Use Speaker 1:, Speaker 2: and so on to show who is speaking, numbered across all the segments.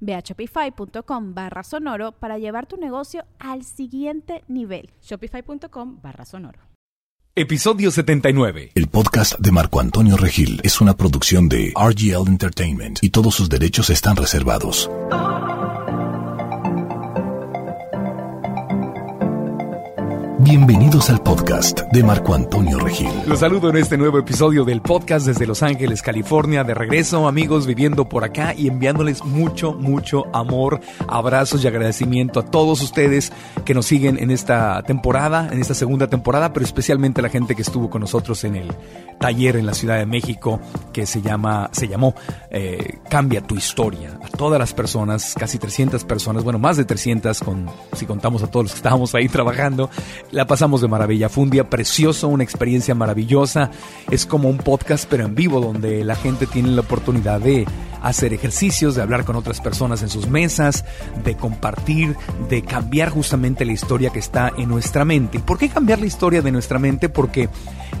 Speaker 1: Ve a shopify.com barra sonoro para llevar tu negocio al siguiente nivel.
Speaker 2: Shopify.com barra sonoro.
Speaker 3: Episodio 79.
Speaker 4: El podcast de Marco Antonio Regil es una producción de RGL Entertainment y todos sus derechos están reservados. Bienvenidos al podcast de Marco Antonio Regil.
Speaker 3: Los saludo en este nuevo episodio del podcast desde Los Ángeles, California. De regreso, amigos, viviendo por acá y enviándoles mucho, mucho amor, abrazos y agradecimiento a todos ustedes que nos siguen en esta temporada, en esta segunda temporada, pero especialmente a la gente que estuvo con nosotros en el taller en la Ciudad de México que se llama, se llamó eh, Cambia tu historia. A todas las personas, casi 300 personas, bueno, más de 300 con, si contamos a todos los que estábamos ahí trabajando la pasamos de maravilla. Fue un día precioso, una experiencia maravillosa. Es como un podcast, pero en vivo, donde la gente tiene la oportunidad de hacer ejercicios, de hablar con otras personas en sus mesas, de compartir, de cambiar justamente la historia que está en nuestra mente. ¿Y por qué cambiar la historia de nuestra mente? Porque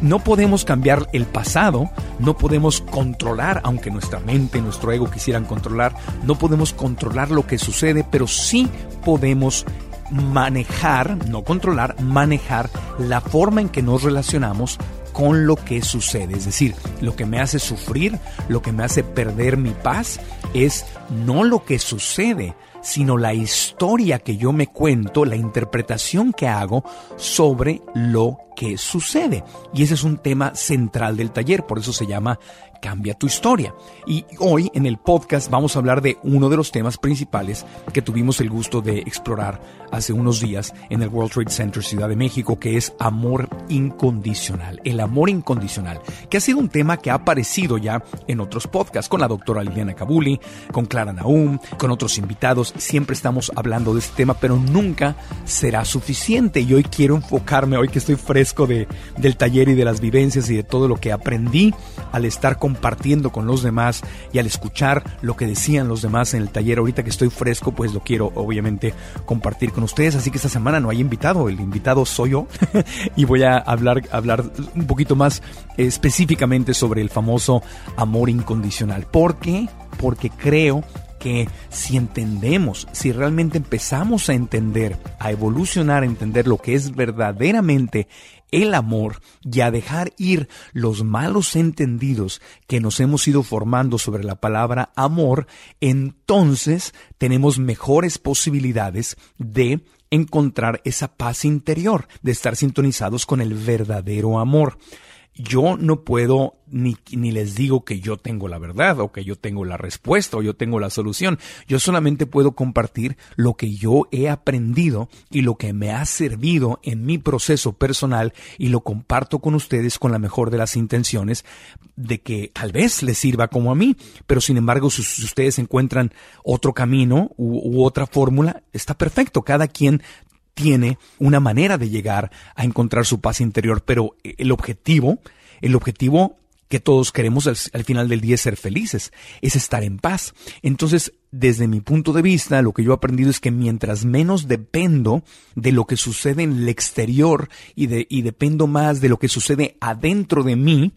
Speaker 3: no podemos cambiar el pasado, no podemos controlar, aunque nuestra mente, nuestro ego quisieran controlar, no podemos controlar lo que sucede, pero sí podemos manejar, no controlar, manejar la forma en que nos relacionamos con lo que sucede. Es decir, lo que me hace sufrir, lo que me hace perder mi paz, es no lo que sucede, sino la historia que yo me cuento, la interpretación que hago sobre lo que sucede. Y ese es un tema central del taller, por eso se llama Cambia tu historia. Y hoy en el podcast vamos a hablar de uno de los temas principales que tuvimos el gusto de explorar hace unos días en el World Trade Center Ciudad de México, que es amor incondicional. El amor incondicional, que ha sido un tema que ha aparecido ya en otros podcasts, con la doctora Liliana Kabuli, con Clara Naum, con otros invitados. Siempre estamos hablando de este tema, pero nunca será suficiente. Y hoy quiero enfocarme, hoy que estoy fresco de, del taller y de las vivencias y de todo lo que aprendí al estar compartiendo con los demás y al escuchar lo que decían los demás en el taller, ahorita que estoy fresco, pues lo quiero obviamente compartir con ustedes. Así que esta semana no hay invitado, el invitado soy yo y voy a hablar, hablar un poquito más específicamente sobre el famoso amor incondicional. ¿Por qué? Porque creo que si entendemos, si realmente empezamos a entender, a evolucionar, a entender lo que es verdaderamente el amor y a dejar ir los malos entendidos que nos hemos ido formando sobre la palabra amor, entonces tenemos mejores posibilidades de encontrar esa paz interior, de estar sintonizados con el verdadero amor yo no puedo ni, ni, les digo que yo tengo la verdad o que yo tengo la respuesta o yo tengo la solución. Yo solamente puedo compartir lo que yo he aprendido y lo que me ha servido en mi proceso personal y lo comparto con ustedes con la mejor de las intenciones de que tal vez les sirva como a mí, pero sin embargo si, ustedes encuentran otro camino u otra fórmula, está perfecto. Cada quien tiene una manera de llegar a encontrar su paz interior, pero el objetivo, el objetivo que todos queremos al, final del día es ser felices, es estar en paz. Entonces, desde mi punto de vista, lo que yo he aprendido es que mientras menos dependo de lo que sucede en el exterior y, de, y dependo más de lo que sucede adentro de mí,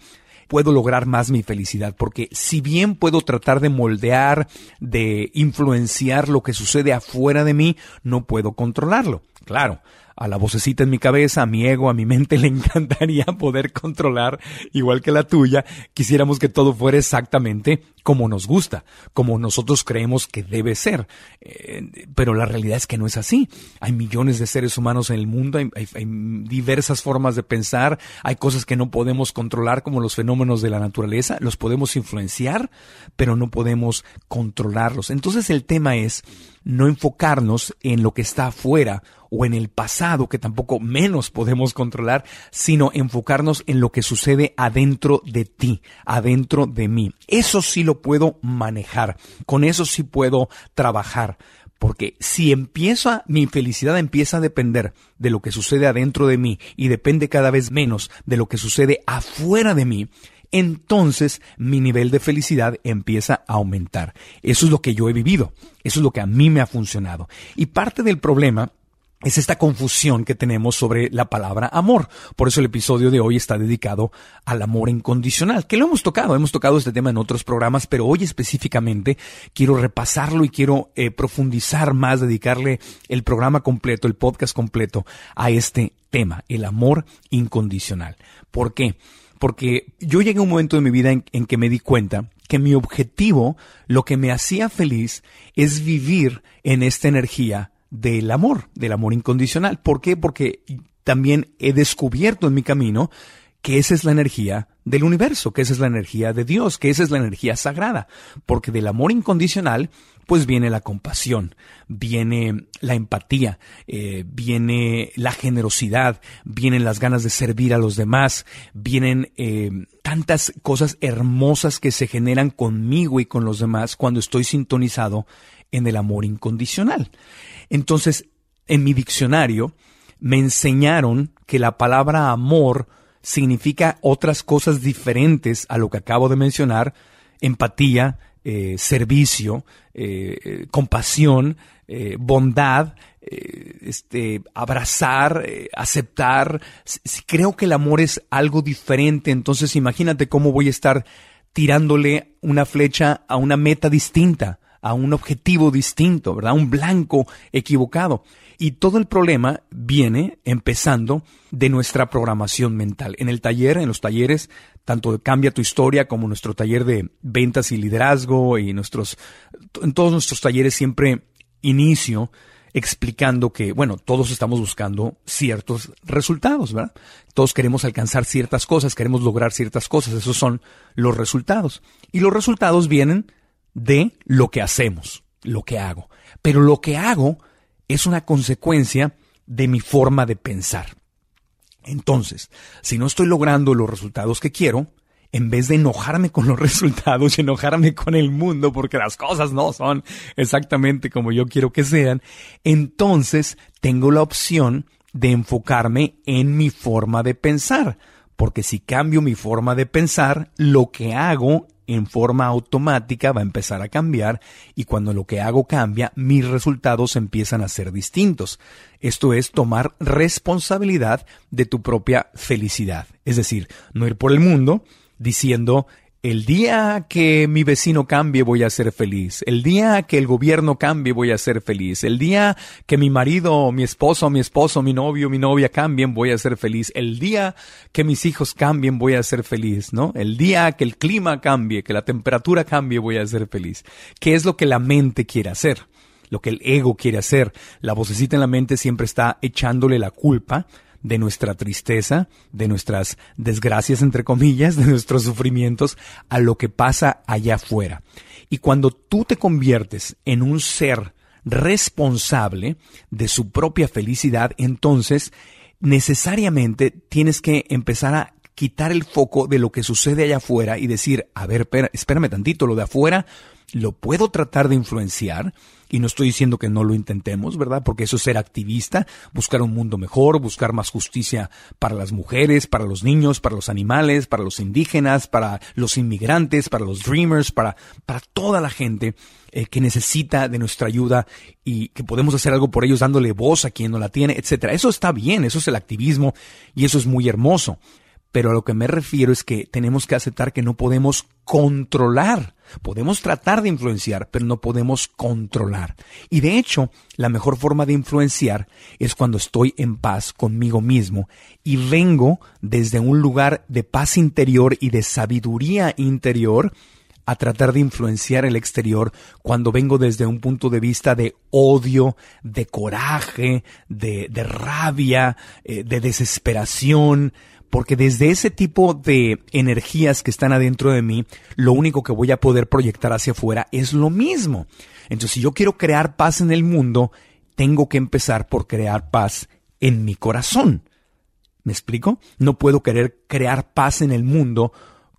Speaker 3: puedo lograr más mi felicidad, porque si bien puedo tratar de moldear, de influenciar lo que sucede afuera de mí, no puedo controlarlo. Claro, a la vocecita en mi cabeza, a mi ego, a mi mente le encantaría poder controlar, igual que la tuya, quisiéramos que todo fuera exactamente como nos gusta, como nosotros creemos que debe ser. Eh, pero la realidad es que no es así. Hay millones de seres humanos en el mundo, hay, diversas formas de pensar, hay cosas que no podemos controlar como los fenómenos de la naturaleza, los podemos influenciar, pero no podemos controlarlos. Entonces el tema es no enfocarnos en lo que está afuera o en el pasado, que tampoco menos podemos controlar, sino enfocarnos en lo que sucede adentro de ti, adentro de mí. Eso sí lo puedo manejar, con eso sí puedo trabajar. Porque si empiezo mi felicidad empieza a depender de lo que sucede adentro de mí y depende cada vez menos de lo que sucede afuera de mí, entonces mi nivel de felicidad empieza a aumentar. Eso es lo que yo he vivido, eso es lo que a mí me ha funcionado. Y parte del problema es esta confusión que tenemos sobre la palabra amor. Por eso el episodio de hoy está dedicado al amor incondicional, que lo hemos tocado, hemos tocado este tema en otros programas, pero hoy específicamente quiero repasarlo y quiero eh, profundizar más, dedicarle el programa completo, el podcast completo a este tema, el amor incondicional. ¿Por qué? Porque yo llegué a un momento de mi vida en, en que me di cuenta que mi objetivo, lo que me hacía feliz, es vivir en esta energía del amor, del amor incondicional. ¿Por qué? Porque también he descubierto en mi camino que esa es la energía del universo, que esa es la energía de Dios, que esa es la energía sagrada, porque del amor incondicional pues viene la compasión, viene la empatía, eh, viene la generosidad, vienen las ganas de servir a los demás, vienen eh, tantas cosas hermosas que se generan conmigo y con los demás cuando estoy sintonizado en el amor incondicional. Entonces, en mi diccionario me enseñaron que la palabra amor significa otras cosas diferentes a lo que acabo de mencionar, empatía, eh, servicio, eh, eh, compasión, bondad, este, abrazar, aceptar. Si creo que el amor es algo diferente, entonces imagínate cómo voy a estar tirándole una flecha a una meta distinta a un objetivo distinto, ¿verdad? Un blanco equivocado. Y todo el problema viene empezando de nuestra programación mental. En el taller, en los talleres, tanto de Cambia tu historia como nuestro taller de ventas y liderazgo y nuestros, en todos nuestros talleres siempre inicio explicando que, bueno, todos estamos buscando ciertos resultados, ¿verdad? Todos queremos alcanzar ciertas cosas, queremos lograr ciertas cosas, esos son los resultados. Y los resultados vienen de lo que hacemos, lo que hago. Pero lo que hago es una consecuencia de mi forma de pensar. Entonces, si no estoy logrando los resultados que quiero, en vez de enojarme con los resultados y enojarme con el mundo porque las cosas no son exactamente como yo quiero que sean, entonces tengo la opción de enfocarme en mi forma de pensar. Porque si cambio mi forma de pensar, lo que hago en forma automática va a empezar a cambiar y cuando lo que hago cambia, mis resultados empiezan a ser distintos. Esto es tomar responsabilidad de tu propia felicidad. Es decir, no ir por el mundo diciendo el día que mi vecino cambie voy a ser feliz. El día que el gobierno cambie voy a ser feliz. El día que mi marido, mi esposo, mi esposo, mi novio, mi novia cambien voy a ser feliz. El día que mis hijos cambien voy a ser feliz, ¿no? El día que el clima cambie, que la temperatura cambie voy a ser feliz. ¿Qué es lo que la mente quiere hacer? Lo que el ego quiere hacer. La vocecita en la mente siempre está echándole la culpa de nuestra tristeza, de nuestras desgracias, entre comillas, de nuestros sufrimientos, a lo que pasa allá afuera. Y cuando tú te conviertes en un ser responsable de su propia felicidad, entonces necesariamente tienes que empezar a quitar el foco de lo que sucede allá afuera y decir, a ver, espérame tantito, lo de afuera lo puedo tratar de influenciar, y no estoy diciendo que no lo intentemos, ¿verdad? Porque eso es ser activista, buscar un mundo mejor, buscar más justicia para las mujeres, para los niños, para los animales, para los indígenas, para los inmigrantes, para los dreamers, para, para toda la gente eh, que necesita de nuestra ayuda y que podemos hacer algo por ellos dándole voz a quien no la tiene, etcétera. Eso está bien, eso es el activismo y eso es muy hermoso. Pero a lo que me refiero es que tenemos que aceptar que no podemos controlar. Podemos tratar de influenciar, pero no podemos controlar. Y de hecho, la mejor forma de influenciar es cuando estoy en paz conmigo mismo y vengo desde un lugar de paz interior y de sabiduría interior a tratar de influenciar el exterior cuando vengo desde un punto de vista de odio, de coraje, de, rabia, eh, de desesperación, porque desde ese tipo de energías que están adentro de mí, lo único que voy a poder proyectar hacia afuera es lo mismo. Entonces, si yo quiero crear paz en el mundo, tengo que empezar por crear paz en mi corazón. ¿Me explico? No puedo querer crear paz en el mundo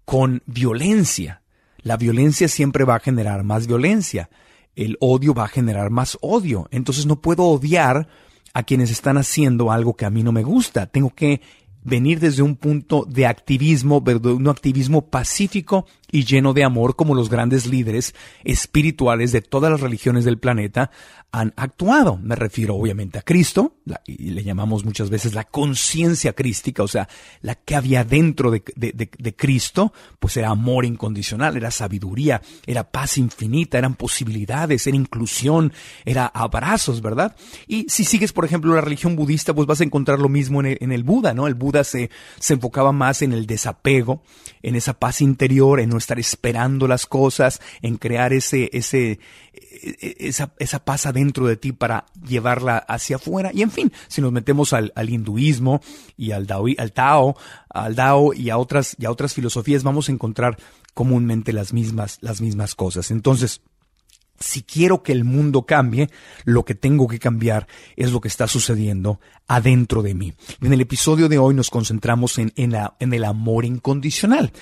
Speaker 3: con violencia. La violencia siempre va a generar más violencia. El odio va a generar más odio. Entonces no puedo odiar a quienes están haciendo algo que a mí no me gusta. Tengo que venir desde un punto de activismo, de un activismo pacífico y lleno de amor como los grandes líderes espirituales de todas las religiones del planeta han actuado. Me refiero obviamente a Cristo, y le llamamos muchas veces la conciencia crística, o sea, la que había dentro de, de, Cristo, pues era amor incondicional, era sabiduría, era paz infinita, eran posibilidades, era inclusión, era abrazos, ¿verdad? Y si sigues, por ejemplo, la religión budista, pues vas a encontrar lo mismo en el, en el Buda, ¿no? El Buda se, se enfocaba más en el desapego, en esa paz interior, en estar esperando las cosas, en crear ese, ese, e, e, esa, esa paz adentro de ti para llevarla hacia afuera. Y en fin, si nos metemos al, al hinduismo y al, Dao, al Tao, al Dao y a otras, y a otras filosofías, vamos a encontrar comúnmente las mismas, las mismas cosas. Entonces, si quiero que el mundo cambie, lo que tengo que cambiar es lo que está sucediendo adentro de mí. En el episodio de hoy nos concentramos en, en, la, en el amor incondicional.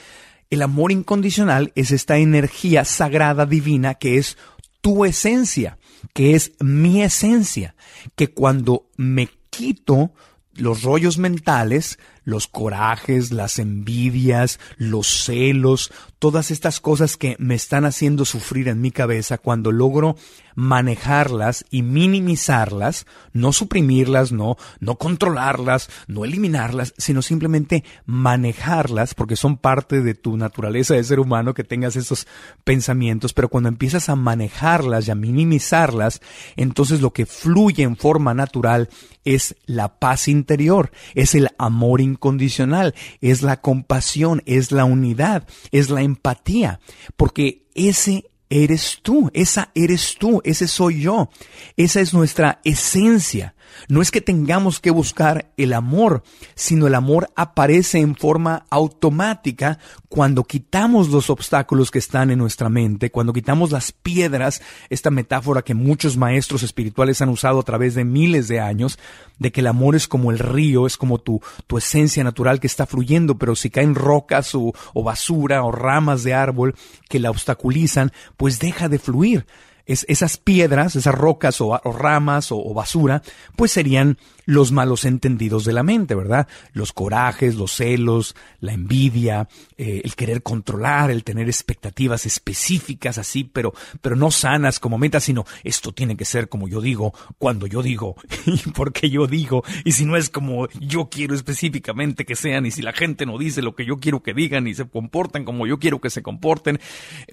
Speaker 3: El amor incondicional es esta energía sagrada divina que es tu esencia, que es mi esencia, que cuando me quito los rollos mentales, los corajes, las envidias, los celos, todas estas cosas que me están haciendo sufrir en mi cabeza, cuando logro manejarlas y minimizarlas, no suprimirlas, no, no controlarlas, no eliminarlas, sino simplemente manejarlas, porque son parte de tu naturaleza de ser humano que tengas esos pensamientos, pero cuando empiezas a manejarlas y a minimizarlas, entonces lo que fluye en forma natural es la paz interior, es el amor incondicional, es la compasión, es la unidad, es la empatía, porque ese eres tú, esa eres tú, ese soy yo, esa es nuestra esencia. No es que tengamos que buscar el amor, sino el amor aparece en forma automática cuando quitamos los obstáculos que están en nuestra mente, cuando quitamos las piedras, esta metáfora que muchos maestros espirituales han usado a través de miles de años, de que el amor es como el río, es como tu, tu esencia natural que está fluyendo, pero si caen rocas o, o basura o ramas de árbol que la obstaculizan, pues deja de fluir esas piedras, esas rocas o, ramas o, basura, pues serían los malos entendidos de la mente, ¿verdad? Los corajes, los celos, la envidia, eh, el querer controlar, el tener expectativas específicas así, pero, pero no sanas como meta, sino esto tiene que ser como yo digo, cuando yo digo, y porque yo digo, y si no es como yo quiero específicamente que sean, y si la gente no dice lo que yo quiero que digan y se comportan como yo quiero que se comporten,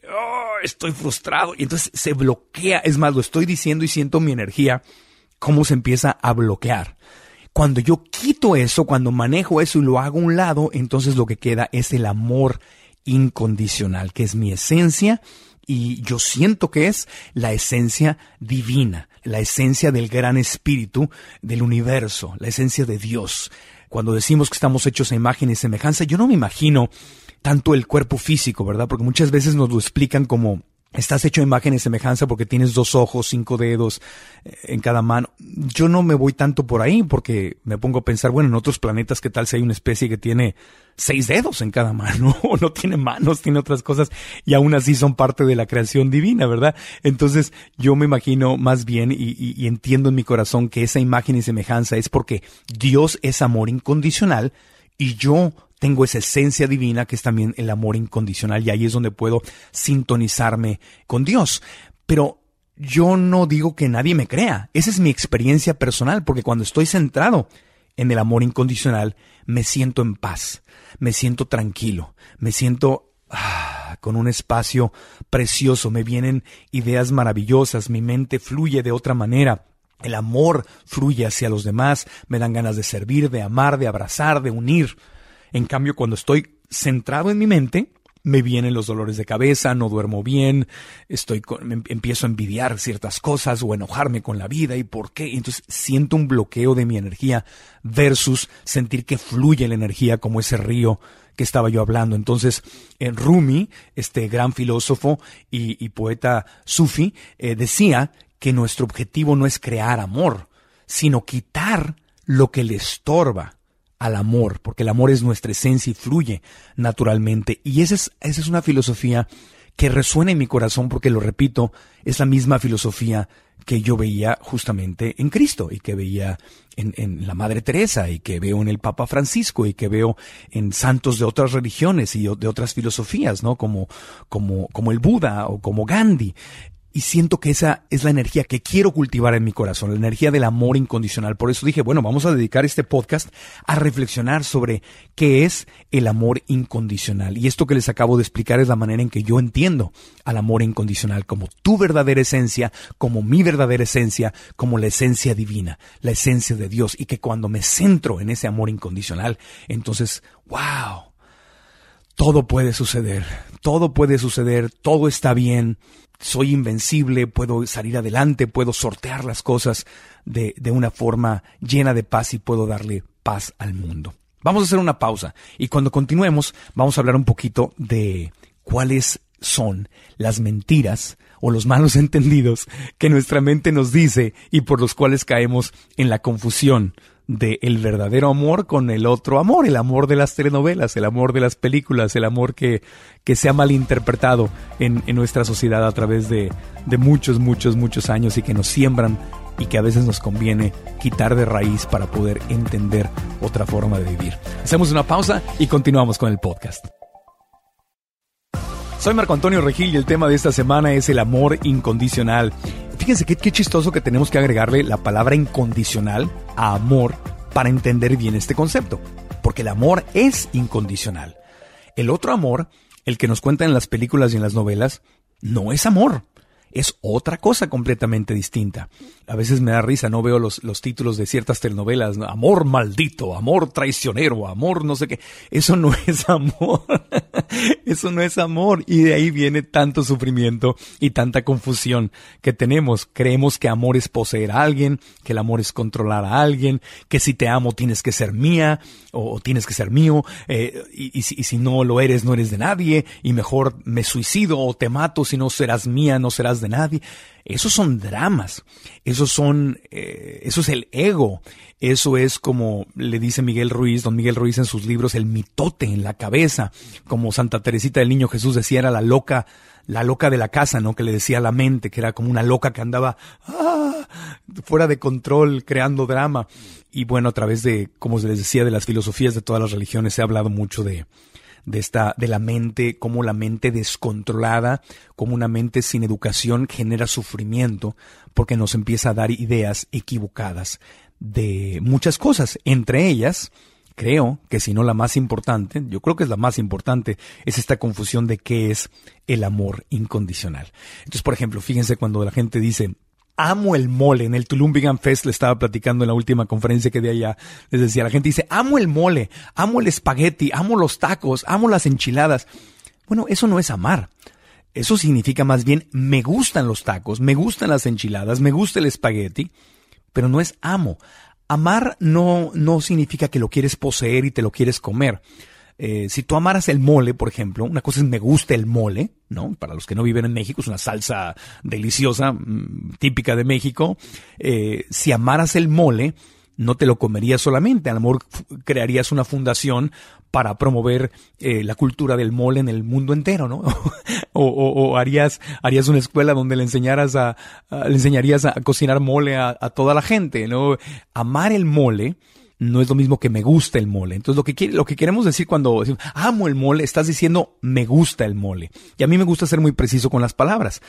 Speaker 3: oh, estoy frustrado, y entonces se bloquea, es más, lo estoy diciendo y siento mi energía cómo se empieza a bloquear. Cuando yo quito eso, cuando manejo eso y lo hago a un lado, entonces lo que queda es el amor incondicional, que es mi esencia y yo siento que es la esencia divina, la esencia del gran espíritu del universo, la esencia de Dios. Cuando decimos que estamos hechos a imagen y semejanza, yo no me imagino tanto el cuerpo físico, ¿verdad? Porque muchas veces nos lo explican como Estás hecho imagen y semejanza porque tienes dos ojos, cinco dedos eh, en cada mano. Yo no me voy tanto por ahí porque me pongo a pensar, bueno, en otros planetas, ¿qué tal si hay una especie que tiene seis dedos en cada mano o no tiene manos, tiene otras cosas y aún así son parte de la creación divina, ¿verdad? Entonces yo me imagino más bien y entiendo en mi corazón que esa imagen y semejanza es porque Dios es amor incondicional y yo tengo esa esencia divina que es también el amor incondicional y ahí es donde puedo sintonizarme con Dios. Pero yo no digo que nadie me crea, esa es mi experiencia personal, porque cuando estoy centrado en el amor incondicional, me siento en paz, me siento tranquilo, me siento ah, con un espacio precioso, me vienen ideas maravillosas, mi mente fluye de otra manera. El amor fluye hacia los demás, me dan ganas de servir, de amar, de abrazar, de unir. En cambio, cuando estoy centrado en mi mente, me vienen los dolores de cabeza, no duermo bien, estoy em, empiezo a envidiar ciertas cosas o enojarme con la vida y por qué. Entonces siento un bloqueo de mi energía versus sentir que fluye la energía como ese río que estaba yo hablando. Entonces, en Rumi, este gran filósofo y, poeta sufi, eh, decía que nuestro objetivo no es crear amor, sino quitar lo que le estorba al amor, porque el amor es nuestra esencia y fluye naturalmente. Y esa es, esa es una filosofía que resuena en mi corazón porque, lo repito, es la misma filosofía que yo veía justamente en Cristo y que veía en, la Madre Teresa y que veo en el Papa Francisco y que veo en santos de otras religiones y de otras filosofías, ¿no? Como, como, como el Buda o como Gandhi y siento que esa es la energía que quiero cultivar en mi corazón, la energía del amor incondicional. Por eso dije, bueno, vamos a dedicar este podcast a reflexionar sobre qué es el amor incondicional. Y esto que les acabo de explicar es la manera en que yo entiendo al amor incondicional como tu verdadera esencia, como mi verdadera esencia, como la esencia divina, la esencia de Dios. Y que cuando me centro en ese amor incondicional, entonces, wow, todo puede suceder, todo puede suceder, todo está bien soy invencible, puedo salir adelante, puedo sortear las cosas de, de una forma llena de paz y puedo darle paz al mundo. Vamos a hacer una pausa y cuando continuemos vamos a hablar un poquito de cuáles son las mentiras o los malos entendidos que nuestra mente nos dice y por los cuales caemos en la confusión de el verdadero amor con el otro amor, el amor de las telenovelas, el amor de las películas, el amor que, que se ha malinterpretado en, en nuestra sociedad a través de, de muchos, muchos, muchos años y que nos siembran y que a veces nos conviene quitar de raíz para poder entender otra forma de vivir. Hacemos una pausa y continuamos con el podcast. Soy Marco Antonio Regil y el tema de esta semana es el amor incondicional. Fíjense qué, qué chistoso que tenemos que agregarle la palabra incondicional a amor para entender bien este concepto, porque el amor es incondicional. El otro amor, el que nos cuentan en las películas y en las novelas, no es amor es otra cosa completamente distinta. A veces me da risa, no veo los, los títulos de ciertas telenovelas, amor maldito, amor traicionero, amor no sé qué. Eso no es amor. Eso no es amor. Y de ahí viene tanto sufrimiento y tanta confusión que tenemos. Creemos que amor es poseer a alguien, que el amor es controlar a alguien, que si te amo tienes que ser mía o, tienes que ser mío, eh, y si no lo eres, no eres de nadie, y mejor me suicido o te mato si no serás mía, no serás de nadie. Esos son dramas, esos son, eh, eso es el ego, eso es como le dice Miguel Ruiz, don Miguel Ruiz en sus libros, el mitote en la cabeza, como Santa Teresita del Niño Jesús decía, era la loca, la loca de la casa, ¿no? Que le decía a la mente, que era como una loca que andaba ¡ah! fuera de control, creando drama. Y bueno, a través de, como se les decía, de las filosofías de todas las religiones, se ha hablado mucho de, de esta, de la mente, como la mente descontrolada, como una mente sin educación genera sufrimiento, porque nos empieza a dar ideas equivocadas de muchas cosas, entre ellas, creo que si no la más importante, yo creo que es la más importante, es esta confusión de qué es el amor incondicional. Entonces, por ejemplo, fíjense cuando la gente dice, amo el mole. En el Tulum Vegan Fest le estaba platicando en la última conferencia que de allá. Les decía, la gente dice, amo el mole, amo el espagueti, amo los tacos, amo las enchiladas. Bueno, eso no es amar. Eso significa más bien, me gustan los tacos, me gustan las enchiladas, me gusta el espagueti, pero no es amo. Amar no, no significa que lo quieres poseer y te lo quieres comer. Eh, si tú amaras el mole, por ejemplo, una cosa es me gusta el mole, ¿no? Para los que no viven en México, es una salsa deliciosa, mm, típica de México. Eh, si amaras el mole, no te lo comerías solamente, a lo mejor crearías una fundación para promover eh, la cultura del mole en el mundo entero, ¿no? o, harías, harías una escuela donde le enseñaras a, le enseñarías a cocinar mole a, a, toda la gente, ¿no? Amar el mole no es lo mismo que me gusta el mole. Entonces lo que, quiere, lo que queremos decir cuando decimos amo el mole, estás diciendo me gusta el mole. Y a mí me gusta ser muy preciso con las palabras,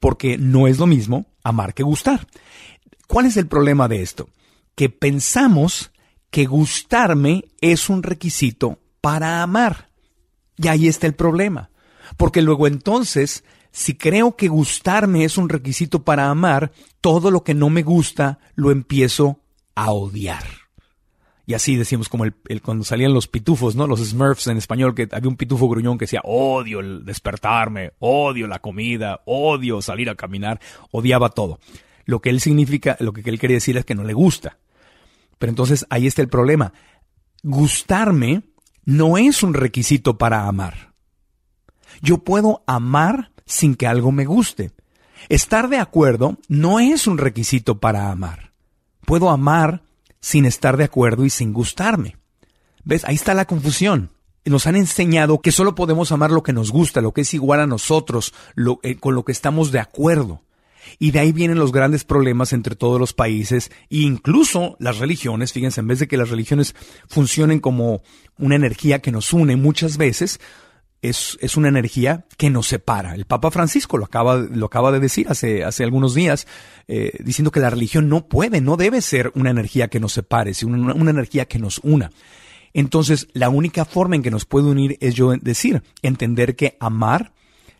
Speaker 3: porque no es lo mismo amar que gustar. ¿Cuál es el problema de esto? Que pensamos que gustarme es un requisito para amar. Y ahí está el problema. Porque luego entonces, si creo que gustarme es un requisito para amar, todo lo que no me gusta lo empiezo a odiar. Y así decimos como el, cuando salían los pitufos, ¿no? Los Smurfs en español, que había un pitufo gruñón que decía, odio el despertarme, odio la comida, odio salir a caminar, odiaba todo. Lo que él significa, lo que él quería decir es que no le gusta. Pero entonces ahí está el problema. Gustarme no es un requisito para amar. Yo puedo amar sin que algo me guste. Estar de acuerdo no es un requisito para amar. Puedo amar sin estar de acuerdo y sin gustarme. ¿Ves? Ahí está la confusión. Nos han enseñado que solo podemos amar lo que nos gusta, lo que es igual a nosotros, lo, eh, con lo que estamos de acuerdo. Y de ahí vienen los grandes problemas entre todos los países e incluso las religiones. Fíjense, en vez de que las religiones funcionen como una energía que nos une muchas veces, es, es, una energía que nos separa. El Papa Francisco lo acaba, lo acaba de decir hace, hace algunos días, eh, diciendo que la religión no puede, no debe ser una energía que nos separe, sino una, una energía que nos una. Entonces, la única forma en que nos puede unir es yo decir, entender que amar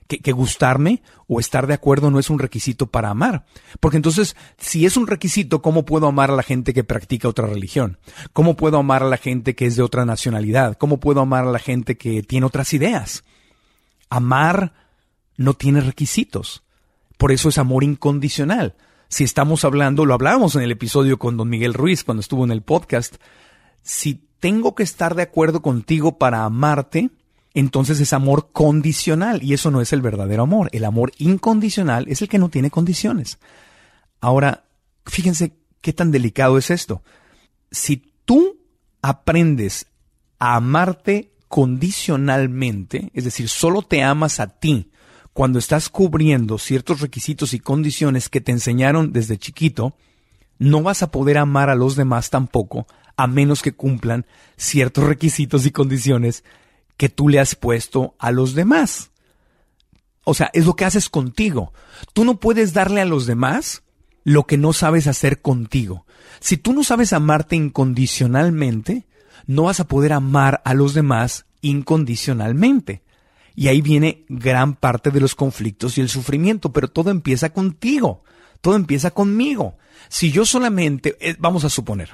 Speaker 3: que, gustarme o estar de acuerdo no es un requisito para amar. Porque entonces, si es un requisito, ¿cómo puedo amar a la gente que practica otra religión? ¿Cómo puedo amar a la gente que es de otra nacionalidad? ¿Cómo puedo amar a la gente que tiene otras ideas? Amar no tiene requisitos. Por eso es amor incondicional. Si estamos hablando, lo hablamos en el episodio con don Miguel Ruiz cuando estuvo en el podcast, si tengo que estar de acuerdo contigo para amarte, entonces es amor condicional y eso no es el verdadero amor. El amor incondicional es el que no tiene condiciones. Ahora, fíjense qué tan delicado es esto. Si tú aprendes a amarte condicionalmente, es decir, solo te amas a ti cuando estás cubriendo ciertos requisitos y condiciones que te enseñaron desde chiquito, no vas a poder amar a los demás tampoco, a menos que cumplan ciertos requisitos y condiciones que tú le has puesto a los demás. O sea, es lo que haces contigo. Tú no puedes darle a los demás lo que no sabes hacer contigo. Si tú no sabes amarte incondicionalmente, no vas a poder amar a los demás incondicionalmente. Y ahí viene gran parte de los conflictos y el sufrimiento, pero todo empieza contigo, todo empieza conmigo. Si yo solamente, eh, vamos a suponer,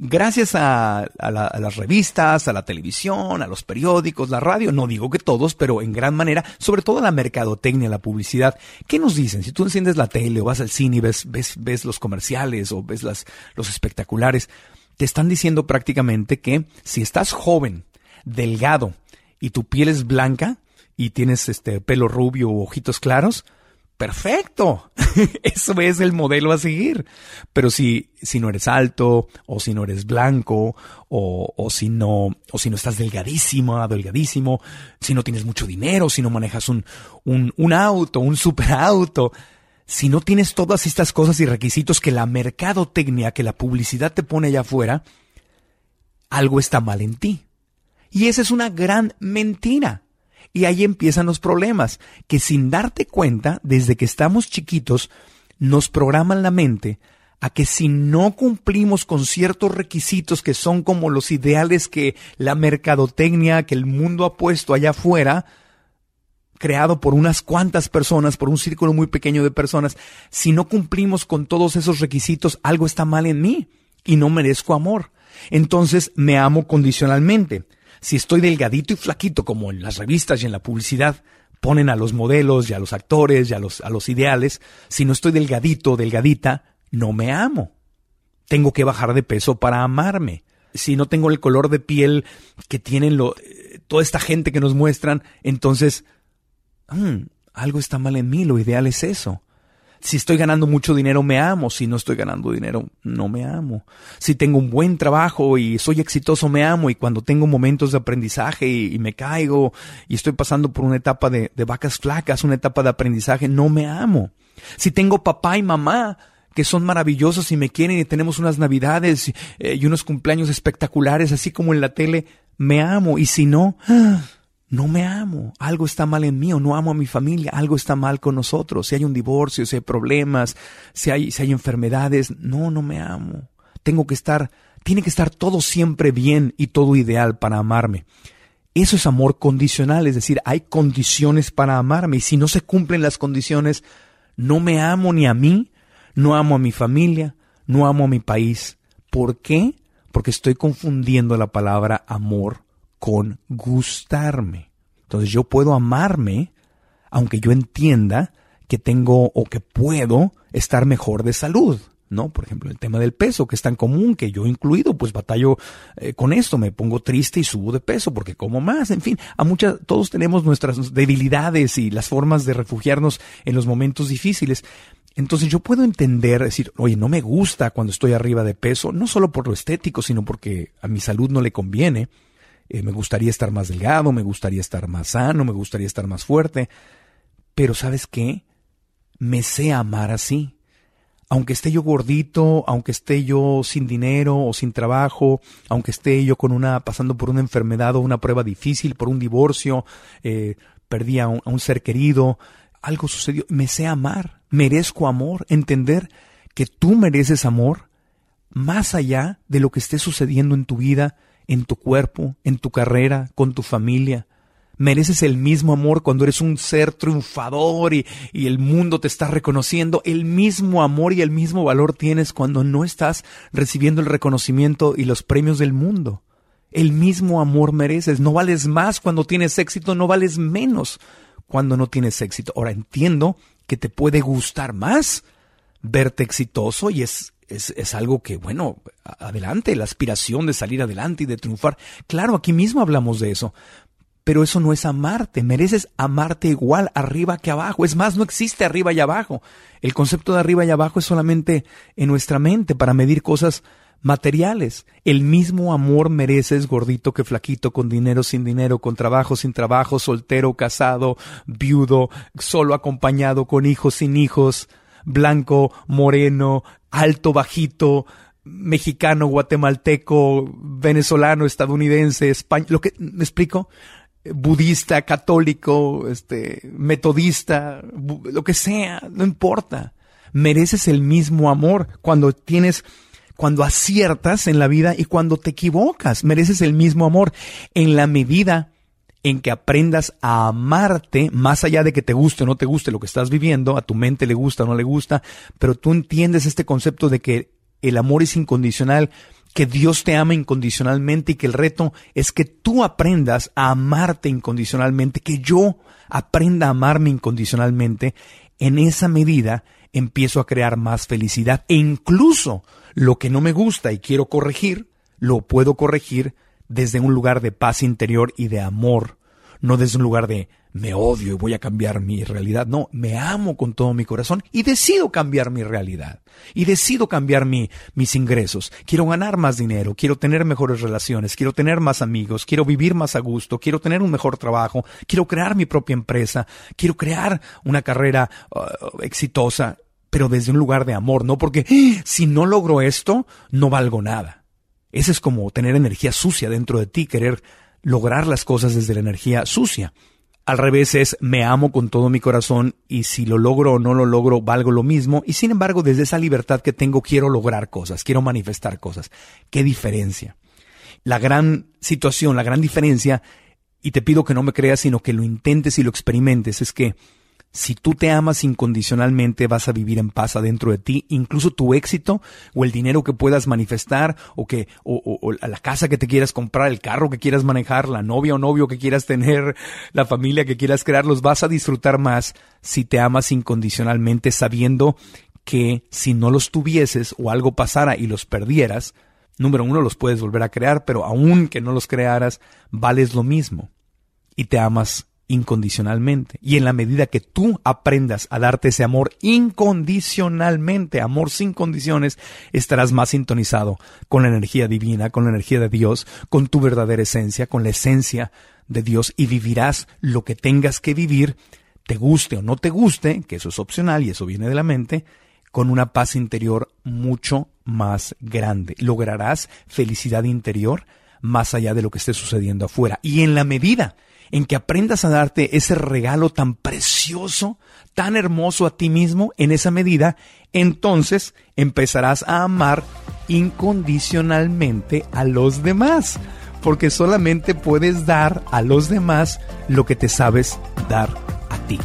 Speaker 3: gracias a, las revistas, a la televisión, a los periódicos, la radio, no digo que todos, pero en gran manera, sobre todo la mercadotecnia, la publicidad, ¿qué nos dicen? Si tú enciendes la tele o vas al cine y ves, ves, ves los comerciales o ves los espectaculares, te están diciendo prácticamente que si estás joven, delgado y tu piel es blanca y tienes este pelo rubio o ojitos claros, perfecto. Eso es el modelo a seguir. Pero si, si no eres alto, o si no eres blanco, o, o si no, o si no estás delgadísimo, delgadísimo, si no tienes mucho dinero, si no manejas un, un, un auto, un superauto, si no tienes todas estas cosas y requisitos que la mercadotecnia, que la publicidad te pone allá afuera, algo está mal en ti. Y esa es una gran mentira. Y ahí empiezan los problemas, que sin darte cuenta, desde que estamos chiquitos, nos programan la mente a que si no cumplimos con ciertos requisitos que son como los ideales que la mercadotecnia, que el mundo ha puesto allá afuera, creado por unas cuantas personas, por un círculo muy pequeño de personas, si no cumplimos con todos esos requisitos, algo está mal en mí y no merezco amor. Entonces me amo condicionalmente. Si estoy delgadito y flaquito, como en las revistas y en la publicidad, ponen a los modelos y a los actores y a los, a los ideales, si no estoy delgadito delgadita, no me amo. Tengo que bajar de peso para amarme. Si no tengo el color de piel que tienen lo, eh, toda esta gente que nos muestran, entonces, hmm, algo está mal en mí, lo ideal es eso. Si estoy ganando mucho dinero, me amo. Si no estoy ganando dinero, no me amo. Si tengo un buen trabajo y soy exitoso, me amo. Y cuando tengo momentos de aprendizaje y, me caigo y estoy pasando por una etapa de, vacas flacas, una etapa de aprendizaje, no me amo. Si tengo papá y mamá que son maravillosos y me quieren y tenemos unas navidades eh, y unos cumpleaños espectaculares, así como en la tele, me amo. Y si no, no me amo, algo está mal en mí no amo a mi familia, algo está mal con nosotros, si hay un divorcio, si hay problemas, si hay, si hay enfermedades, no, no me amo. Tengo que estar, tiene que estar todo siempre bien y todo ideal para amarme. Eso es amor condicional, es decir, hay condiciones para amarme y si no se cumplen las condiciones, no me amo ni a mí, no amo a mi familia, no amo a mi país. ¿Por qué? porque estoy confundiendo la palabra amor con gustarme. Entonces yo puedo amarme aunque yo entienda que tengo o que puedo estar mejor de salud. ¿no? Por ejemplo, el tema del peso, que es tan común, que yo incluido, pues batallo eh, con esto, me pongo triste y subo de peso porque como más, en fin, a muchas, todos tenemos nuestras debilidades y las formas de refugiarnos en los momentos difíciles. Entonces yo puedo entender, decir, oye, no me gusta cuando estoy arriba de peso, no solo por lo estético, sino porque a mi salud no le conviene. Eh, me gustaría estar más delgado, me gustaría estar más sano, me gustaría estar más fuerte. Pero ¿sabes qué? Me sé amar así aunque esté yo gordito, aunque esté yo sin dinero o sin trabajo, aunque esté yo con una pasando por una enfermedad o una prueba difícil, por un divorcio, eh, perdí a un, a un ser querido, algo sucedió, me sé amar, merezco amor, entender que tú mereces amor más allá de lo que esté sucediendo en tu vida, en tu cuerpo, en tu carrera, con tu familia mereces el mismo amor cuando eres un ser triunfador y, el mundo te está reconociendo. El mismo amor y el mismo valor tienes cuando no estás recibiendo el reconocimiento y los premios del mundo. El mismo amor mereces. No vales más cuando tienes éxito, no vales menos cuando no tienes éxito. Ahora entiendo que te puede gustar más verte exitoso y es, es, es, algo que, bueno, adelante, la aspiración de salir adelante y de triunfar. Claro, aquí mismo hablamos de eso, pero eso no es amarte, mereces amarte igual arriba que abajo. Es más, no existe arriba y abajo. El concepto de arriba y abajo es solamente en nuestra mente para medir cosas materiales. El mismo amor mereces gordito que flaquito, con dinero, sin dinero, con trabajo, sin trabajo, soltero, casado, viudo, solo acompañado, con hijos, sin hijos, blanco, moreno, alto, bajito, mexicano, guatemalteco, venezolano, estadounidense, español, lo que me explico, budista, católico, este, metodista, lo que sea, no importa. Mereces el mismo amor cuando tienes, cuando aciertas en la vida y cuando te equivocas. Mereces el mismo amor en la medida en que aprendas a amarte más allá de que te guste o no te guste lo que estás viviendo, a tu mente le gusta o no le gusta, pero tú entiendes este concepto de que el amor es incondicional que Dios te ama incondicionalmente y que el reto es que tú aprendas a amarte incondicionalmente, que yo aprenda a amarme incondicionalmente, en esa medida empiezo a crear más felicidad. E incluso lo que no me gusta y quiero corregir, lo puedo corregir desde un lugar de paz interior y de amor, no desde un lugar de me odio y voy a cambiar mi realidad. No, me amo con todo mi corazón y decido cambiar mi realidad. Y decido cambiar mi, mis ingresos. Quiero ganar más dinero, quiero tener mejores relaciones, quiero tener más amigos, quiero vivir más a gusto, quiero tener un mejor trabajo, quiero crear mi propia empresa, quiero crear una carrera uh, exitosa, pero desde un lugar de amor, no porque ¡Ah! si no logro esto, no valgo nada. Ese es como tener energía sucia dentro de ti, querer lograr las cosas desde la energía sucia. Al revés es me amo con todo mi corazón y si lo logro o no lo logro valgo lo mismo y sin embargo desde esa libertad que tengo quiero lograr cosas, quiero manifestar cosas. ¿Qué diferencia? La gran situación, la gran diferencia, y te pido que no me creas sino que lo intentes y lo experimentes, es que si tú te amas incondicionalmente, vas a vivir en paz adentro de ti, incluso tu éxito o el dinero que puedas manifestar o que o, la casa que te quieras comprar, el carro que quieras manejar, la novia o novio que quieras tener, la familia que quieras crear, los vas a disfrutar más si te amas incondicionalmente sabiendo que si no los tuvieses o algo pasara y los perdieras, número uno los puedes volver a crear, pero aun que no los crearas, vales lo mismo y te amas incondicionalmente. Y en la medida que tú aprendas a darte ese amor incondicionalmente, amor sin condiciones, estarás más sintonizado con la energía divina, con la energía de Dios, con tu verdadera esencia, con la esencia de Dios y vivirás lo que tengas que vivir, te guste o no te guste, que eso es opcional y eso viene de la mente, con una paz interior mucho más grande. Lograrás felicidad interior más allá de lo que esté sucediendo afuera. Y en la medida en que aprendas a darte ese regalo tan precioso, tan hermoso a ti mismo, en esa medida, entonces empezarás a amar incondicionalmente a los demás, porque solamente puedes dar a los demás lo que te sabes dar a ti.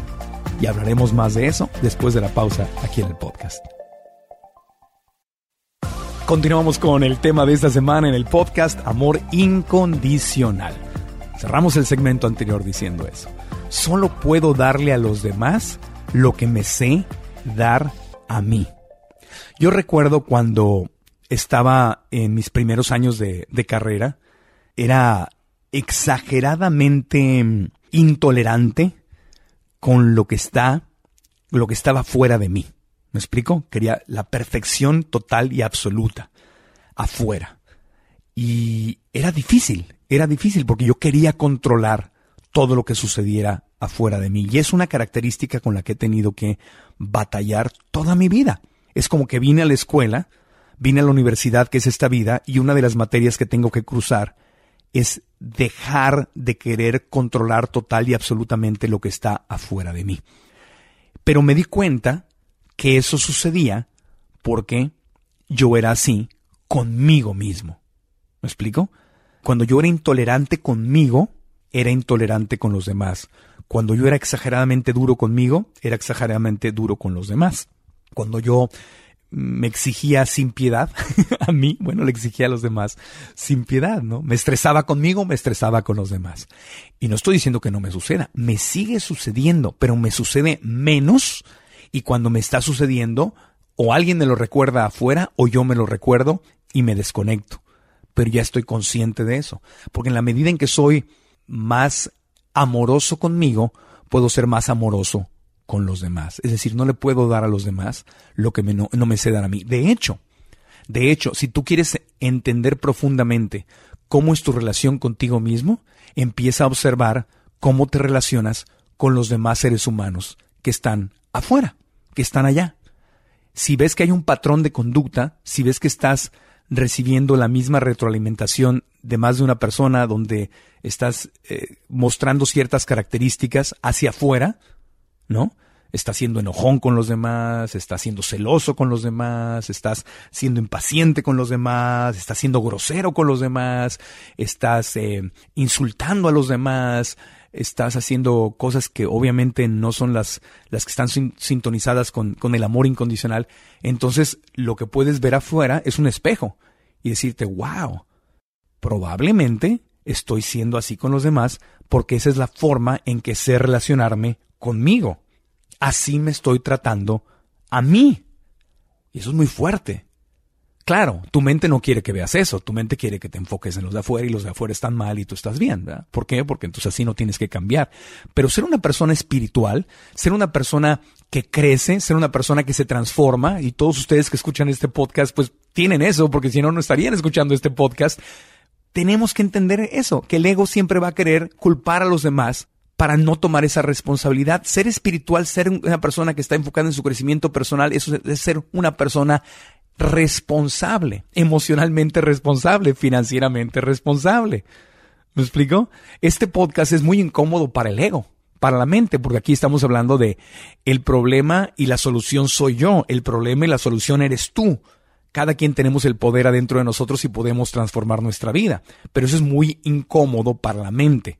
Speaker 3: Y hablaremos más de eso después de la pausa aquí en el podcast. Continuamos con el tema de esta semana en el podcast Amor Incondicional. Cerramos el segmento anterior diciendo eso. Solo puedo darle a los demás lo que me sé dar a mí. Yo recuerdo cuando estaba en mis primeros años de, carrera, era exageradamente intolerante con lo que está, lo que estaba fuera de mí. ¿Me explico? Quería la perfección total y absoluta afuera. Y era difícil, era difícil porque yo quería controlar todo lo que sucediera afuera de mí. Y es una característica con la que he tenido que batallar toda mi vida. Es como que vine a la escuela, vine a la universidad, que es esta vida, y una de las materias que tengo que cruzar es dejar de querer controlar total y absolutamente lo que está afuera de mí. Pero me di cuenta que eso sucedía porque yo era así conmigo mismo. ¿Me explico? Cuando yo era intolerante conmigo, era intolerante con los demás. Cuando yo era exageradamente duro conmigo, era exageradamente duro con los demás. Cuando yo me exigía sin piedad a mí, bueno, le exigía a los demás sin piedad, ¿no? Me estresaba conmigo, me estresaba con los demás. Y no estoy diciendo que no me suceda, me sigue sucediendo, pero me sucede menos y cuando me está sucediendo, o alguien me lo recuerda afuera o yo me lo recuerdo y me desconecto. Pero ya estoy consciente de eso, porque en la medida en que soy más amoroso conmigo, puedo ser más amoroso con los demás. Es decir, no le puedo dar a los demás lo que no, no me sé dar a mí. De hecho, de hecho, si tú quieres entender profundamente cómo es tu relación contigo mismo, empieza a observar cómo te relacionas con los demás seres humanos que están afuera que están allá. Si ves que hay un patrón de conducta, si ves que estás recibiendo la misma retroalimentación de más de una persona donde estás eh, mostrando ciertas características hacia afuera, ¿no? Estás siendo enojón con los demás, estás siendo celoso con los demás, estás siendo impaciente con los demás, estás siendo grosero con los demás, estás eh, insultando a los demás, estás haciendo cosas que obviamente no son las, las que están sintonizadas con, con el amor incondicional, entonces lo que puedes ver afuera es un espejo y decirte, wow, probablemente estoy siendo así con los demás porque esa es la forma en que sé relacionarme conmigo. Así me estoy tratando a mí. Y eso es muy fuerte. Claro, tu mente no quiere que veas eso, tu mente quiere que te enfoques en los de afuera y los de afuera están mal y tú estás bien, ¿verdad? ¿Por qué? Porque entonces así no tienes que cambiar. Pero ser una persona espiritual, ser una persona que crece, ser una persona que se transforma, y todos ustedes que escuchan este podcast, pues tienen eso, porque si no, no estarían escuchando este podcast. Tenemos que entender eso, que el ego siempre va a querer culpar a los demás para no tomar esa responsabilidad. Ser espiritual, ser una persona que está enfocada en su crecimiento personal, eso es ser una persona responsable, emocionalmente responsable, financieramente responsable. ¿Me explico? Este podcast es muy incómodo para el ego, para la mente, porque aquí estamos hablando de el problema y la solución soy yo, el problema y la solución eres tú. Cada quien tenemos el poder adentro de nosotros y podemos transformar nuestra vida, pero eso es muy incómodo para la mente.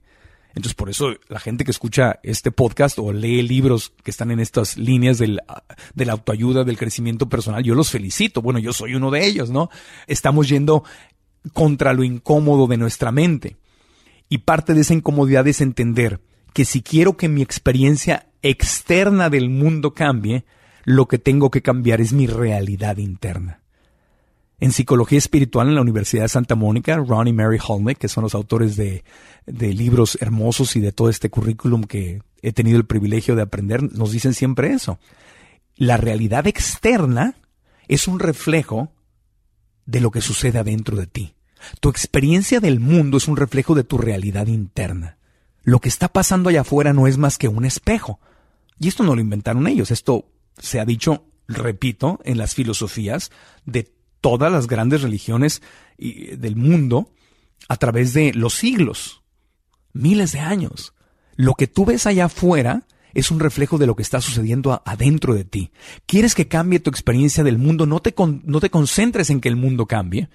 Speaker 3: Entonces, por eso la gente que escucha este podcast o lee libros que están en estas líneas del, de la autoayuda, del crecimiento personal, yo los felicito. Bueno, yo soy uno de ellos, ¿no? Estamos yendo contra lo incómodo de nuestra mente. Y parte de esa incomodidad es entender que si quiero que mi experiencia externa del mundo cambie, lo que tengo que cambiar es mi realidad interna en psicología espiritual en la Universidad de Santa Mónica, Ron y Mary Holnick, que son los autores de, de, libros hermosos y de todo este currículum que he tenido el privilegio de aprender, nos dicen siempre eso. La realidad externa es un reflejo de lo que sucede adentro de ti. Tu experiencia del mundo es un reflejo de tu realidad interna. Lo que está pasando allá afuera no es más que un espejo. Y esto no lo inventaron ellos, esto se ha dicho, repito, en las filosofías de todas las grandes religiones del mundo a través de los siglos, miles de años. Lo que tú ves allá afuera es un reflejo de lo que está sucediendo adentro de ti. ¿Quieres que cambie tu experiencia del mundo? No te, no te concentres en que el mundo cambie.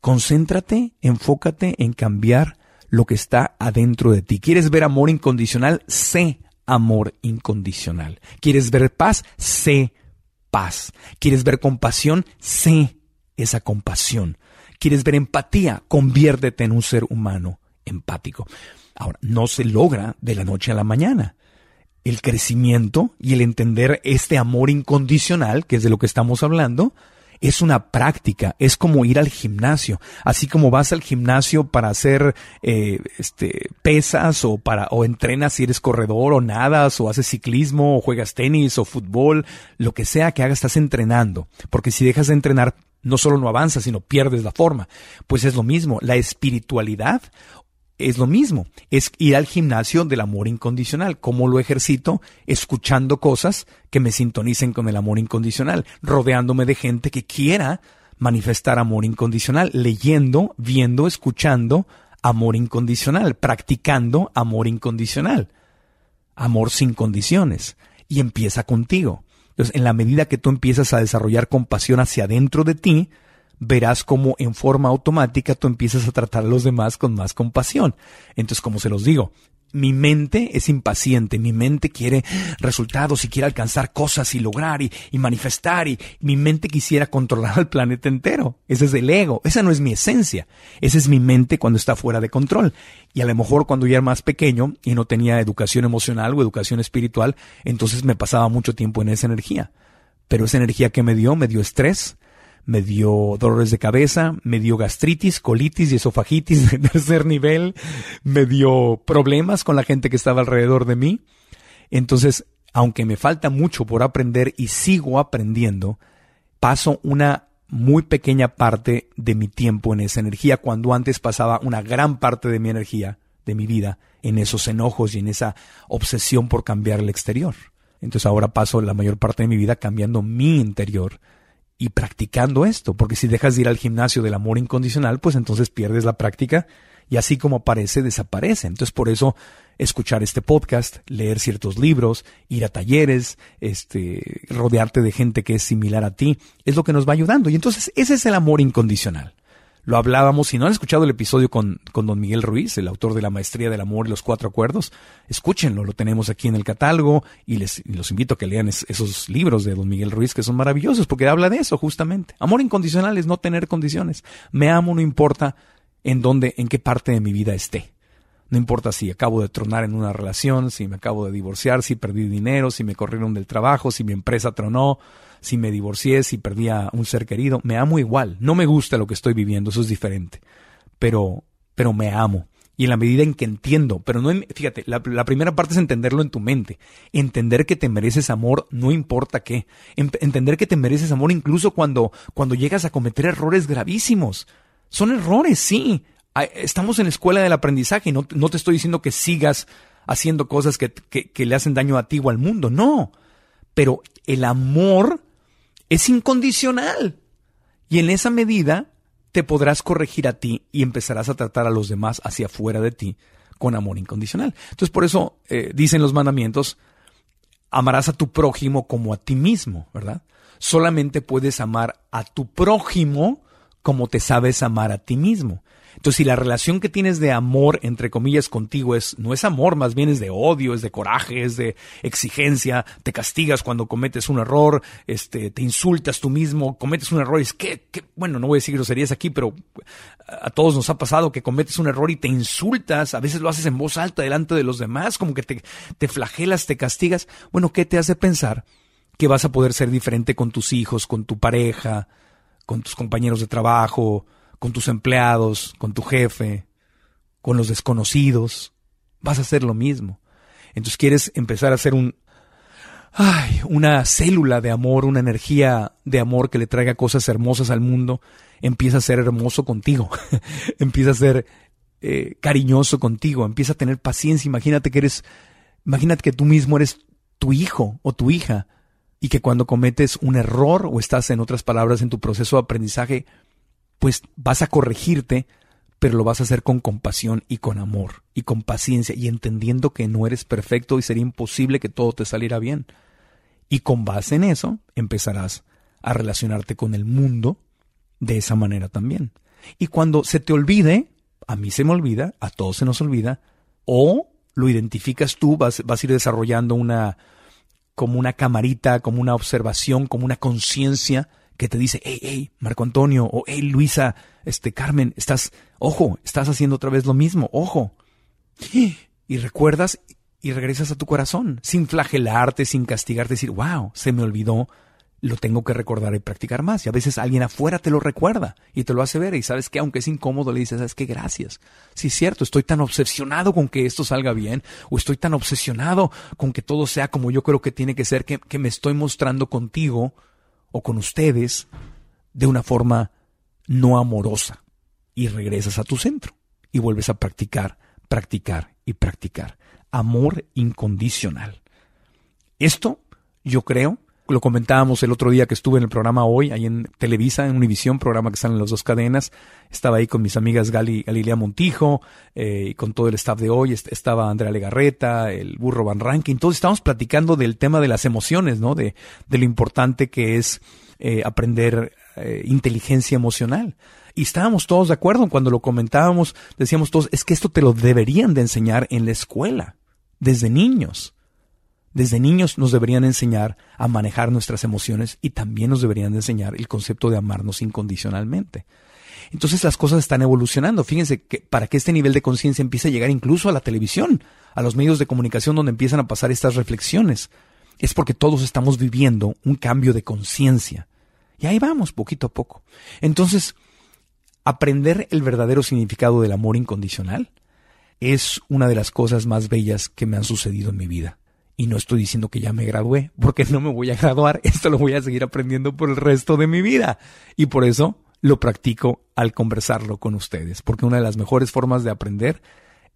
Speaker 3: Concéntrate, enfócate en cambiar lo que está adentro de ti. ¿Quieres ver amor incondicional? Sé amor incondicional. ¿Quieres ver paz? Sé paz. ¿Quieres ver compasión? Sé esa compasión. ¿Quieres ver empatía? Conviértete en un ser humano empático. Ahora, no se logra de la noche a la mañana. El crecimiento y el entender este amor incondicional, que es de lo que estamos hablando, es una práctica, es como ir al gimnasio, así como vas al gimnasio para hacer eh, este, pesas o para o entrenas si eres corredor o nadas o haces ciclismo o juegas tenis o fútbol, lo que sea que hagas estás entrenando, porque si dejas de entrenar no solo no avanzas, sino pierdes la forma. Pues es lo mismo, la espiritualidad es lo mismo, es ir al gimnasio del amor incondicional. ¿Cómo lo ejercito? Escuchando cosas que me sintonicen con el amor incondicional, rodeándome de gente que quiera manifestar amor incondicional, leyendo, viendo, escuchando amor incondicional, practicando amor incondicional, amor sin condiciones. Y empieza contigo. Entonces, en la medida que tú empiezas a desarrollar compasión hacia adentro de ti, verás cómo en forma automática tú empiezas a tratar a los demás con más compasión. Entonces, como se los digo, mi mente es impaciente, mi mente quiere resultados y quiere alcanzar cosas y lograr y, manifestar y mi mente quisiera controlar al planeta entero. Ese es el ego, esa no es mi esencia, esa es mi mente cuando está fuera de control. Y a lo mejor cuando yo era más pequeño y no tenía educación emocional o educación espiritual, entonces me pasaba mucho tiempo en esa energía. Pero esa energía que me dio, me dio estrés, me dio dolores de cabeza, me dio gastritis, colitis y esofagitis de tercer nivel, me dio problemas con la gente que estaba alrededor de mí. Entonces, aunque me falta mucho por aprender y sigo aprendiendo, paso una muy pequeña parte de mi tiempo en esa energía, cuando antes pasaba una gran parte de mi energía, de mi vida, en esos enojos y en esa obsesión por cambiar el exterior. Entonces ahora paso la mayor parte de mi vida cambiando mi interior y practicando esto, porque si dejas de ir al gimnasio del amor incondicional, pues entonces pierdes la práctica y así como aparece, desaparece. Entonces por eso escuchar este podcast, leer ciertos libros, ir a talleres, este, rodearte de gente que es similar a ti, es lo que nos va ayudando. Y entonces ese es el amor incondicional. Lo hablábamos, si no han escuchado el episodio con, con don Miguel Ruiz, el autor de La Maestría del Amor y los Cuatro Acuerdos, escúchenlo, lo tenemos aquí en el catálogo y les los invito a que lean esos libros de don Miguel Ruiz que son maravillosos porque habla de eso justamente. Amor incondicional es no tener condiciones. Me amo, no importa en dónde, en qué parte de mi vida esté. No importa si acabo de tronar en una relación, si me acabo de divorciar, si perdí dinero, si me corrieron del trabajo, si mi empresa tronó, si me divorcié, si perdí a un ser querido. Me amo igual. No me gusta lo que estoy viviendo, eso es diferente. Pero, pero me amo. Y en la medida en que entiendo, pero no, fíjate, la, primera parte es entenderlo en tu mente. Entender que te mereces amor, no importa qué. entender que te mereces amor incluso cuando, cuando llegas a cometer errores gravísimos. Son errores, sí. Estamos en la escuela del aprendizaje y no, no te estoy diciendo que sigas haciendo cosas que, que le hacen daño a ti o al mundo. No. Pero el amor es incondicional. Y en esa medida te podrás corregir a ti y empezarás a tratar a los demás hacia afuera de ti con amor incondicional. Entonces por eso eh, dicen los mandamientos, amarás a tu prójimo como a ti mismo, ¿verdad? Solamente puedes amar a tu prójimo como te sabes amar a ti mismo. Entonces, si la relación que tienes de amor, entre comillas, contigo es, no es amor, más bien es de odio, es de coraje, es de exigencia, te castigas cuando cometes un error, este, te insultas tú mismo, cometes un error y es que, bueno, no voy a decir groserías aquí, pero a todos nos ha pasado que cometes un error y te insultas, a veces lo haces en voz alta delante de los demás, como que te, te flagelas, te castigas. Bueno, ¿qué te hace pensar que vas a poder ser diferente con tus hijos, con tu pareja, con tus compañeros de trabajo, con tus empleados, con tu jefe, con los desconocidos, vas a hacer lo mismo. Entonces quieres empezar a hacer un, ay, una célula de amor, una energía de amor que le traiga cosas hermosas al mundo, empieza a ser hermoso contigo, empieza a ser eh, cariñoso contigo, empieza a tener paciencia. Imagínate que eres, imagínate que tú mismo eres tu hijo o tu hija y que cuando cometes un error o estás en otras palabras en tu proceso de aprendizaje, pues vas a corregirte, pero lo vas a hacer con compasión y con amor y con paciencia y entendiendo que no eres perfecto y sería imposible que todo te saliera bien. Y con base en eso empezarás a relacionarte con el mundo de esa manera también. Y cuando se te olvide, a mí se me olvida, a todos se nos olvida, o lo identificas tú, vas, vas a ir desarrollando una, como una camarita, como una observación, como una conciencia que te dice, hey, hey, Marco Antonio, o hey, Luisa, este, Carmen, estás, ojo, estás haciendo otra vez lo mismo, ojo. Y recuerdas y regresas a tu corazón, sin flagelarte, sin castigarte, decir, wow, se me olvidó, lo tengo que recordar y practicar más. Y a veces alguien afuera te lo recuerda y te lo hace ver y sabes que aunque es incómodo le dices, sabes que gracias. Sí es cierto, estoy tan obsesionado con que esto salga bien o estoy tan obsesionado con que todo sea como yo creo que tiene que ser, que, que me estoy mostrando contigo o con ustedes de una forma no amorosa. Y regresas a tu centro y vuelves a practicar, practicar y practicar. Amor incondicional. Esto, yo creo, lo comentábamos el otro día que estuve en el programa hoy, ahí en Televisa, en Univisión, programa que están en las dos cadenas. Estaba ahí con mis amigas Gali, Galilea Montijo, eh, y con todo el staff de hoy. Estaba Andrea Legarreta, el burro Van Ranking. Todos estábamos platicando del tema de las emociones, ¿no? De, de lo importante que es eh, aprender eh, inteligencia emocional. Y estábamos todos de acuerdo cuando lo comentábamos, decíamos todos, es que esto te lo deberían de enseñar en la escuela, desde niños. Desde niños nos deberían enseñar a manejar nuestras emociones y también nos deberían enseñar el concepto de amarnos incondicionalmente. Entonces las cosas están evolucionando. Fíjense que para que este nivel de conciencia empiece a llegar incluso a la televisión, a los medios de comunicación donde empiezan a pasar estas reflexiones, es porque todos estamos viviendo un cambio de conciencia. Y ahí vamos, poquito a poco. Entonces, aprender el verdadero significado del amor incondicional es una de las cosas más bellas que me han sucedido en mi vida. Y no estoy diciendo que ya me gradué, porque no me voy a graduar, esto lo voy a seguir aprendiendo por el resto de mi vida. Y por eso lo practico al conversarlo con ustedes, porque una de las mejores formas de aprender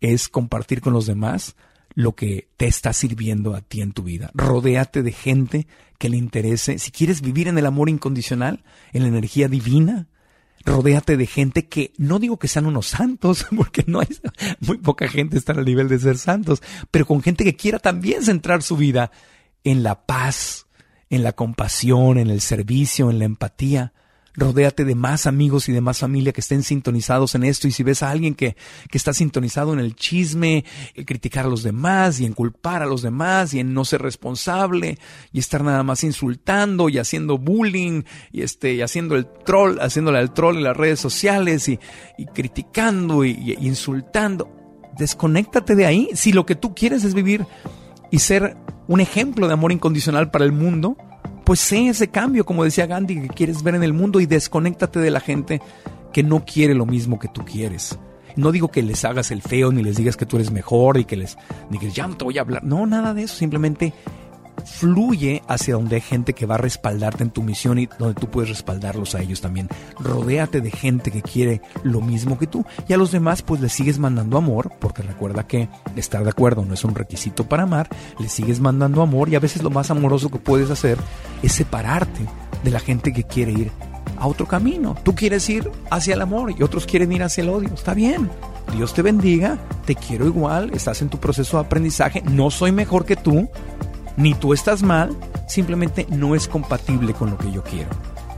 Speaker 3: es compartir con los demás lo que te está sirviendo a ti en tu vida. Rodéate de gente que le interese. Si quieres vivir en el amor incondicional, en la energía divina, rodéate de gente que no digo que sean unos santos, porque no hay muy poca gente está al nivel de ser santos, pero con gente que quiera también centrar su vida en la paz, en la compasión, en el servicio, en la empatía. Rodéate de más amigos y de más familia que estén sintonizados en esto. Y si ves a alguien que, que está sintonizado en el chisme, en criticar a los demás y en culpar a los demás y en no ser responsable y estar nada más insultando y haciendo bullying y este, y haciendo el troll, haciéndole al troll en las redes sociales y, y criticando y, y insultando, desconéctate de ahí. Si lo que tú quieres es vivir y ser un ejemplo de amor incondicional para el mundo, pues sé ese cambio, como decía Gandhi, que quieres ver en el mundo y desconéctate de la gente que no quiere lo mismo que tú quieres. No digo que les hagas el feo, ni les digas que tú eres mejor, y que les digas, ya no te voy a hablar. No, nada de eso. Simplemente fluye hacia donde hay gente que va a respaldarte en tu misión y donde tú puedes respaldarlos a ellos también. Rodéate de gente que quiere lo mismo que tú y a los demás pues les sigues mandando amor, porque recuerda que estar de acuerdo no es un requisito para amar, les sigues mandando amor y a veces lo más amoroso que puedes hacer es separarte de la gente que quiere ir a otro camino. Tú quieres ir hacia el amor y otros quieren ir hacia el odio. Está bien. Dios te bendiga, te quiero igual, estás en tu proceso de aprendizaje, no soy mejor que tú, ni tú estás mal, simplemente no es compatible con lo que yo quiero.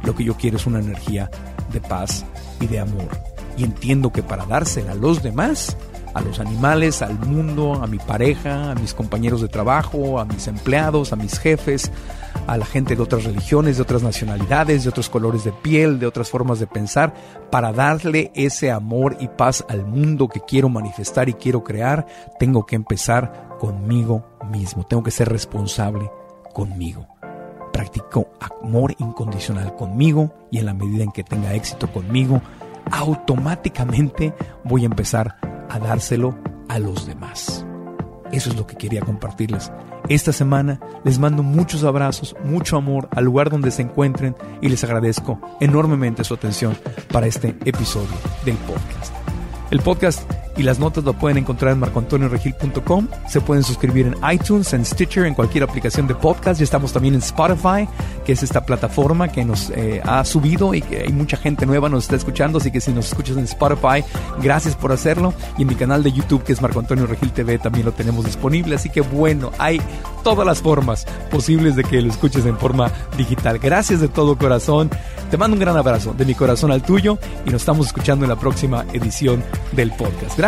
Speaker 3: Lo que yo quiero es una energía de paz y de amor. Y entiendo que para dársela a los demás, a los animales, al mundo, a mi pareja, a mis compañeros de trabajo, a mis empleados, a mis jefes, a la gente de otras religiones, de otras nacionalidades, de otros colores de piel, de otras formas de pensar, para darle ese amor y paz al mundo que quiero manifestar y quiero crear, tengo que empezar conmigo mismo, tengo que ser responsable conmigo. Practico amor incondicional conmigo y en la medida en que tenga éxito conmigo, automáticamente voy a empezar a dárselo a los demás. Eso es lo que quería compartirles. Esta semana les mando muchos abrazos, mucho amor al lugar donde se encuentren y les agradezco enormemente su atención para este episodio del podcast. El podcast y las notas lo pueden encontrar en marcoantonioregil.com. Se pueden suscribir en iTunes, en Stitcher, en cualquier aplicación de podcast. Ya estamos también en Spotify, que es esta plataforma que nos eh, ha subido y que hay mucha gente nueva nos está escuchando. Así que si nos escuchas en Spotify, gracias por hacerlo. Y en mi canal de YouTube, que es Marco Antonio Regil TV, también lo tenemos disponible. Así que bueno, hay todas las formas posibles de que lo escuches en forma digital. Gracias de todo corazón. Te mando un gran abrazo de mi corazón al tuyo y nos estamos escuchando en la próxima edición del podcast. Gracias.